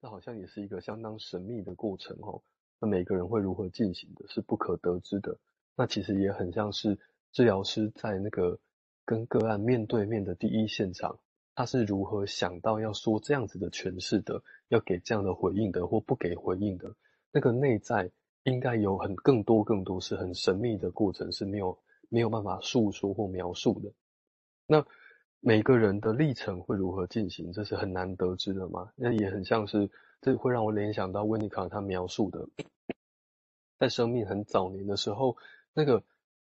那好像也是一个相当神秘的过程哦。那每个人会如何进行的，是不可得知的。那其实也很像是治疗师在那个跟个案面对面的第一现场，他是如何想到要说这样子的诠释的，要给这样的回应的，或不给回应的，那个内在应该有很更多更多是很神秘的过程，是没有没有办法诉说或描述的。那每个人的历程会如何进行，这是很难得知的嘛？那也很像是，这会让我联想到温尼卡他描述的，在生命很早年的时候，那个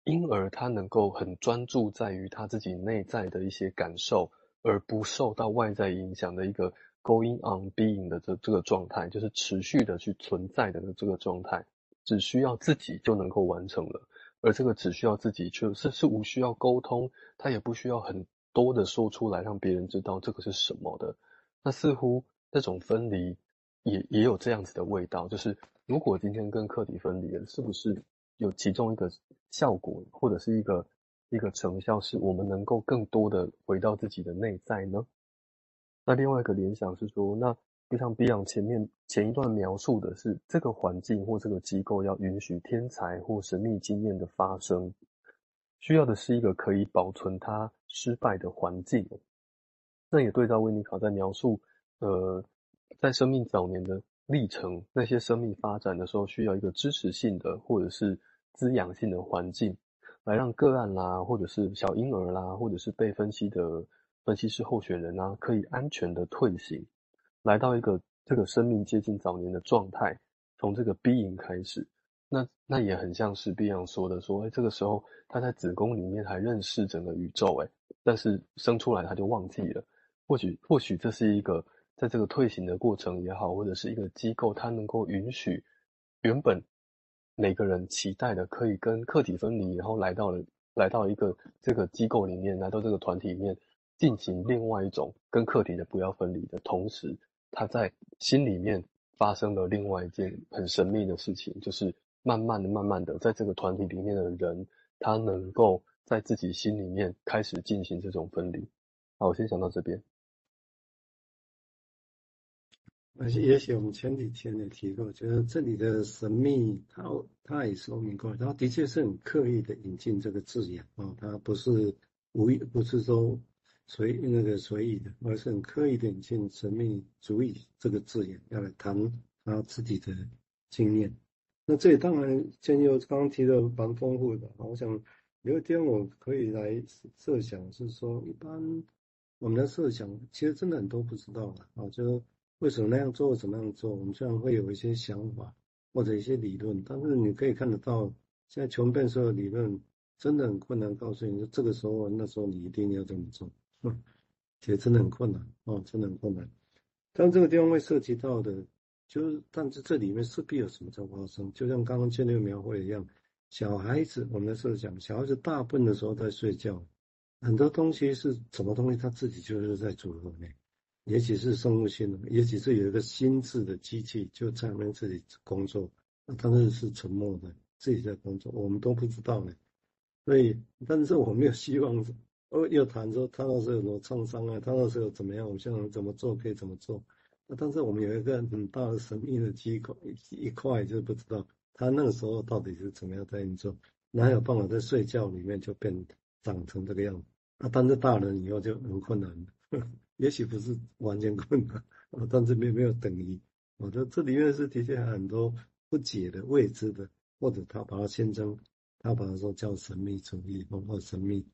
婴儿他能够很专注在于他自己内在的一些感受，而不受到外在影响的一个 going on being 的这这个状态，就是持续的去存在的这个状态，只需要自己就能够完成了。而这个只需要自己，去是是无需要沟通，他也不需要很多的说出来让别人知道这个是什么的。那似乎这种分离也也有这样子的味道，就是如果今天跟客体分离了，是不是有其中一个效果或者是一个一个成效，是我们能够更多的回到自己的内在呢？那另外一个联想是说，那。就像 Beyond 前面前一段描述的是，这个环境或这个机构要允许天才或神秘经验的发生，需要的是一个可以保存它失败的环境。那也对照温尼卡在描述，呃，在生命早年的历程，那些生命发展的时候，需要一个支持性的或者是滋养性的环境，来让个案啦，或者是小婴儿啦，或者是被分析的分析师候选人啊，可以安全的退行。来到一个这个生命接近早年的状态，从这个 B 营开始，那那也很像是 Beyond 说的，说，哎，这个时候他在子宫里面还认识整个宇宙，哎，但是生出来他就忘记了。或许或许这是一个在这个退行的过程也好，或者是一个机构，它能够允许原本每个人期待的可以跟客体分离，然后来到了来到一个这个机构里面，来到这个团体里面进行另外一种跟客体的不要分离的同时。他在心里面发生了另外一件很神秘的事情，就是慢慢的、慢慢的，在这个团体里面的人，他能够在自己心里面开始进行这种分离。好，我先讲到这边。而且，也许我们前几天也提过，就是这里的神秘，他他也说明过，他的确是很刻意的引进这个字眼啊，他不是无意，不是说。随那个随意的，而是很刻意的引进神秘主义这个字眼，要来谈他自己的经验。那这里当然，建佑刚刚提的蛮丰富的。我想有一天我可以来设想，是说一般我们的设想，其实真的很多不知道的啊，就是为什么那样做，怎么样做？我们虽然会有一些想法或者一些理论，但是你可以看得到，现在穷变说的理论真的很困难，告诉你说这个时候那时候你一定要这么做。嗯，其实真的很困难哦，真的很困难。但这个地方会涉及到的，就是，但是这里面势必有什么在发生。就像刚刚建立描绘一样，小孩子，我们的设想，小孩子大部分的时候在睡觉，很多东西是什么东西，他自己就是在组合内，也许是生物性的，也许是有一个心智的机器就在那边自己工作，但是是沉默的，自己在工作，我们都不知道呢。所以，但是我没有希望。哦，又谈说他那时候有什么创伤啊？他那时候怎么样？我们现在怎么做可以怎么做？但是我们有一个很大的神秘的机构一一块，就是不知道他那个时候到底是怎么样在运作，哪有办法在睡觉里面就变长成这个样子？啊，但是大人以后就很困难了，也许不是完全困难，但是没没有等于。我觉得这里面是的确很多不解的、未知的，或者他把它宣称，他把它说叫神秘主义，包括神秘。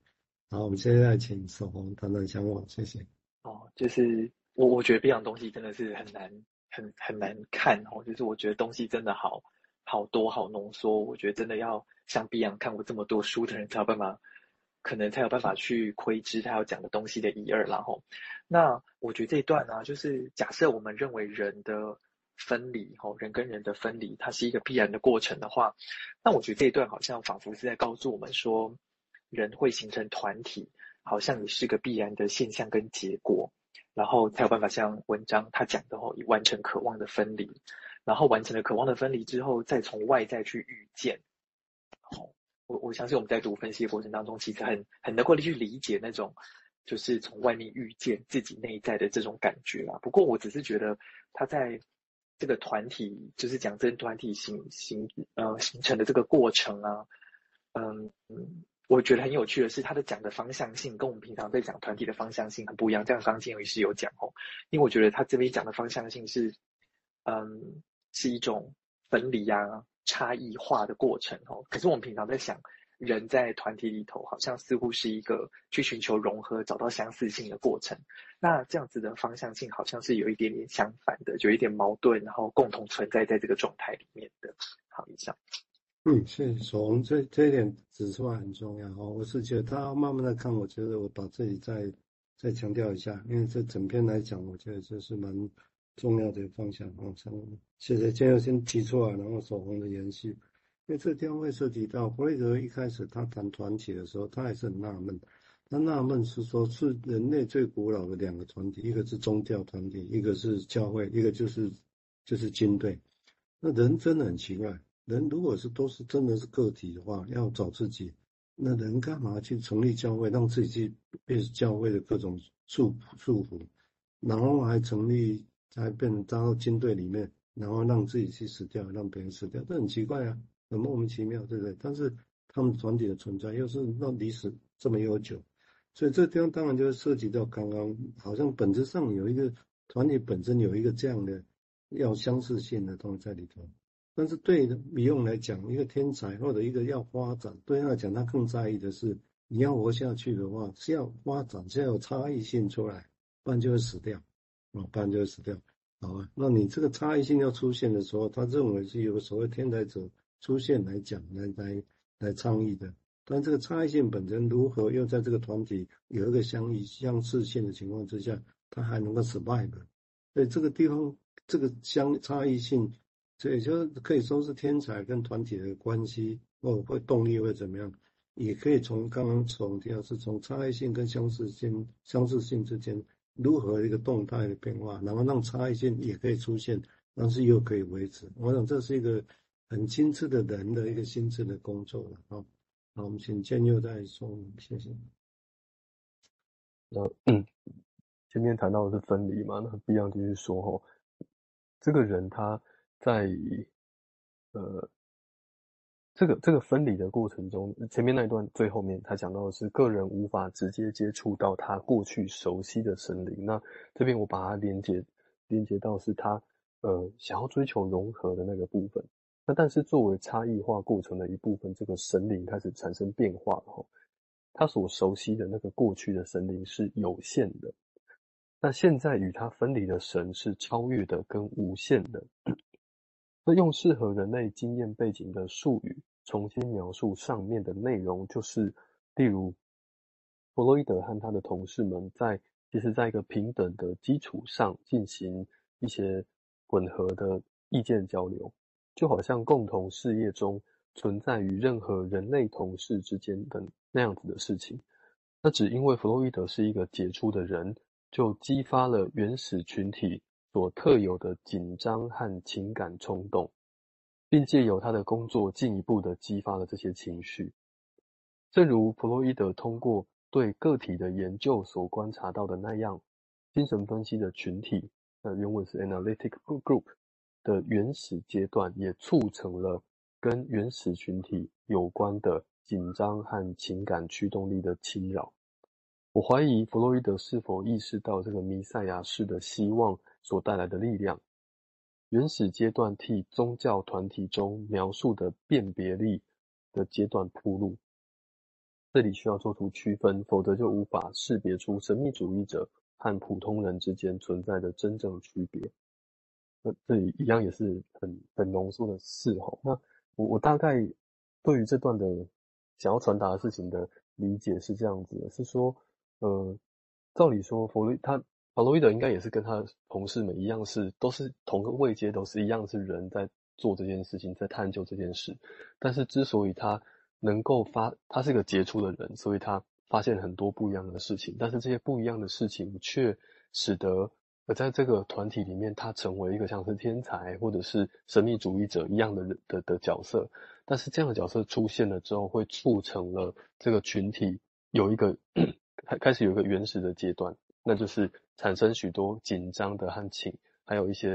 好，我们现在请守红谈谈想法，谢谢。哦，就是我我觉得 Beyond 东西真的是很难，很很难看哦。就是我觉得东西真的好好多，好浓缩。我觉得真的要像 Beyond 看过这么多书的人才有办法，可能才有办法去窥知他要讲的东西的一二。然后，那我觉得这一段呢、啊，就是假设我们认为人的分离，吼，人跟人的分离，它是一个必然的过程的话，那我觉得这一段好像仿佛是在告诉我们说。人会形成团体，好像也是个必然的现象跟结果，然后才有办法像文章他讲的哦，以完成渴望的分离，然后完成了渴望的分离之后，再从外在去遇见。好，我我相信我们在读分析的过程当中，其实很很能够去理解那种就是从外面遇见自己内在的这种感觉啊。不过我只是觉得他在这个团体，就是讲这个团体形形呃形成的这个过程啊，嗯，我觉得很有趣的是他的讲的方向性跟我们平常在讲团体的方向性很不一样。这样刚刚建伟是有讲哦，因为我觉得他这边讲的方向性是，嗯，是一种分离啊、差异化的过程哦。可是我们平常在想。人在团体里头，好像似乎是一个去寻求融合、找到相似性的过程。那这样子的方向性，好像是有一点点相反的，有一点矛盾，然后共同存在在这个状态里面的。好，以上。嗯，谢谢守宏，这这一点指出来很重要哦。我是觉得他慢慢的看，我觉得我把这里再再强调一下，因为这整篇来讲，我觉得这是蛮重要的方向哦。像谢谢，今天先提出来，然后守宏的延续。因为这地方会涉及到弗洛伊德一开始他谈团体的时候，他还是很纳闷。他纳闷是说，是人类最古老的两个团体，一个是宗教团体，一个是教会，一个就是就是军队。那人真的很奇怪，人如果是都是真的是个体的话，要找自己，那人干嘛去成立教会，让自己去被教会的各种束束缚，然后还成立，还变成加到军队里面，然后让自己去死掉，让别人死掉，这很奇怪啊。很莫名其妙，对不对？但是他们团体的存在又是让历史这么悠久，所以这地方当然就涉及到刚刚好像本质上有一个团体本身有一个这样的要相似性的东西在里头。但是对米用来讲，一个天才或者一个要发展，对他来讲他更在意的是你要活下去的话是要发展，是要有差异性出来，不然就会死掉啊，不然就会死掉。好啊，那你这个差异性要出现的时候，他认为是有所谓天才者。出现来讲，来来来倡议的，但这个差异性本身如何又在这个团体有一个相异相似性的情况之下，他还能够 survive？所以这个地方这个相差异性，所以就可以说是天才跟团体的关系，或会动力会怎么样？也可以从刚刚从提到是从差异性跟相似性相似性之间如何一个动态的变化，然后让差异性也可以出现，但是又可以维持。我想这是一个。很精致的人的一个心智的工作了，好，那我们请建佑再说，谢谢。那嗯，前面谈到的是分离嘛，那必要继续说吼，这个人他在呃这个这个分离的过程中，前面那一段最后面他讲到的是个人无法直接接触到他过去熟悉的神灵，那这边我把它连接连接到是他呃想要追求融合的那个部分。那但是作为差异化过程的一部分，这个神灵开始产生变化了。他所熟悉的那个过去的神灵是有限的，那现在与他分离的神是超越的跟无限的。那用适合人类经验背景的术语重新描述上面的内容，就是例如弗洛伊德和他的同事们在其实在一个平等的基础上进行一些混合的意见交流。就好像共同事业中存在于任何人类同事之间的那样子的事情，那只因为弗洛伊德是一个杰出的人，就激发了原始群体所特有的紧张和情感冲动，并借由他的工作进一步的激发了这些情绪。正如弗洛伊德通过对个体的研究所观察到的那样，精神分析的群体，那原文是 analytic group。的原始阶段也促成了跟原始群体有关的紧张和情感驱动力的侵扰。我怀疑弗洛伊德是否意识到这个弥赛亚式的希望所带来的力量。原始阶段替宗教团体中描述的辨别力的阶段铺路，这里需要做出区分，否则就无法识别出神秘主义者和普通人之间存在的真正区别。那这里一样也是很很浓缩的事吼。那我我大概对于这段的想要传达的事情的理解是这样子的，是说，呃，照理说弗洛他弗洛伊德应该也是跟他的同事们一样是，都是同个位阶，都是一样是人在做这件事情，在探究这件事。但是之所以他能够发，他是一个杰出的人，所以他发现很多不一样的事情。但是这些不一样的事情却使得。而在这个团体里面，他成为一个像是天才或者是神秘主义者一样的人的的角色。但是这样的角色出现了之后，会促成了这个群体有一个 开开始有一个原始的阶段，那就是产生许多紧张的和情，还有一些